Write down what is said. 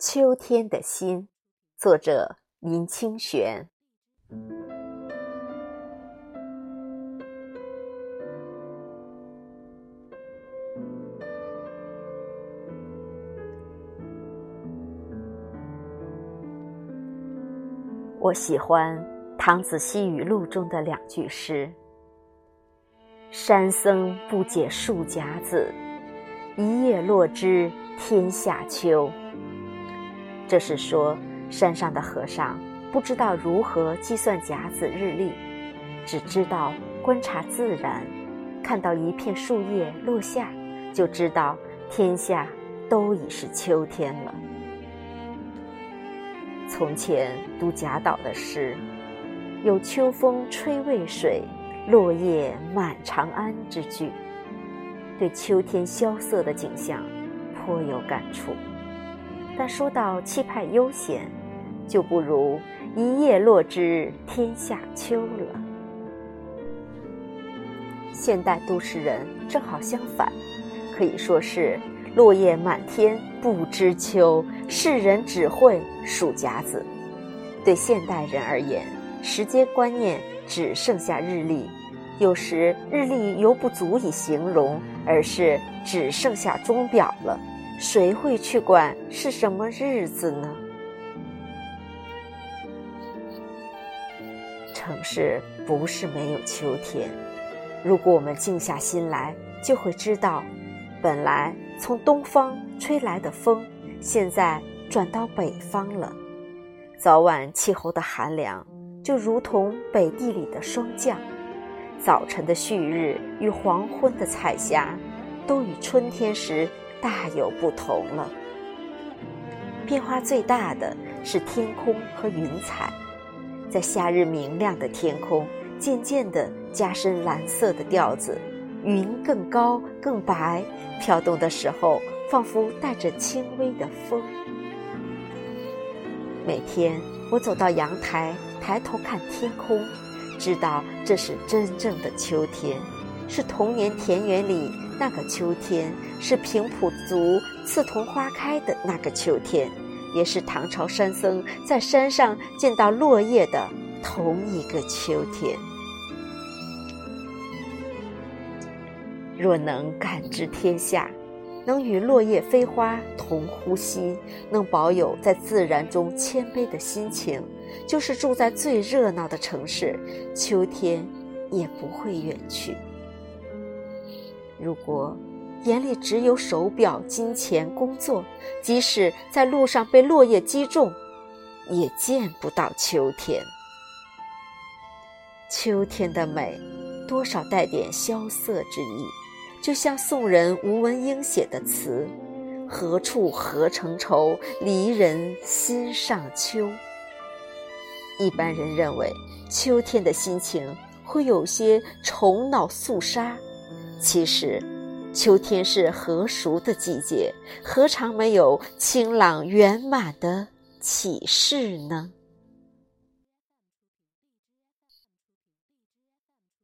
秋天的心，作者林清玄。我喜欢《唐子西语录》中的两句诗：“山僧不解数甲子，一叶落知天下秋。”这是说山上的和尚不知道如何计算甲子日历，只知道观察自然，看到一片树叶落下，就知道天下都已是秋天了。从前读贾岛的诗，有“秋风吹渭水，落叶满长安”之句，对秋天萧瑟的景象颇有感触。但说到气派悠闲，就不如“一叶落知天下秋”了。现代都市人正好相反，可以说是。落叶满天不知秋，世人只会数甲子。对现代人而言，时间观念只剩下日历，有时日历犹不足以形容，而是只剩下钟表了。谁会去管是什么日子呢？城市不是没有秋天，如果我们静下心来，就会知道。本来从东方吹来的风，现在转到北方了。早晚气候的寒凉，就如同北地里的霜降。早晨的旭日与黄昏的彩霞，都与春天时大有不同了。变化最大的是天空和云彩，在夏日明亮的天空，渐渐地加深蓝色的调子。云更高更白，飘动的时候仿佛带着轻微的风。每天我走到阳台，抬头看天空，知道这是真正的秋天，是童年田园里那个秋天，是平埔族刺桐花开的那个秋天，也是唐朝山僧在山上见到落叶的同一个秋天。若能感知天下，能与落叶飞花同呼吸，能保有在自然中谦卑的心情，就是住在最热闹的城市，秋天也不会远去。如果眼里只有手表、金钱、工作，即使在路上被落叶击中，也见不到秋天。秋天的美，多少带点萧瑟之意。就像宋人吴文英写的词：“何处何成愁，离人心上秋。”一般人认为秋天的心情会有些愁恼肃杀，其实，秋天是和熟的季节，何尝没有清朗圆满的启示呢？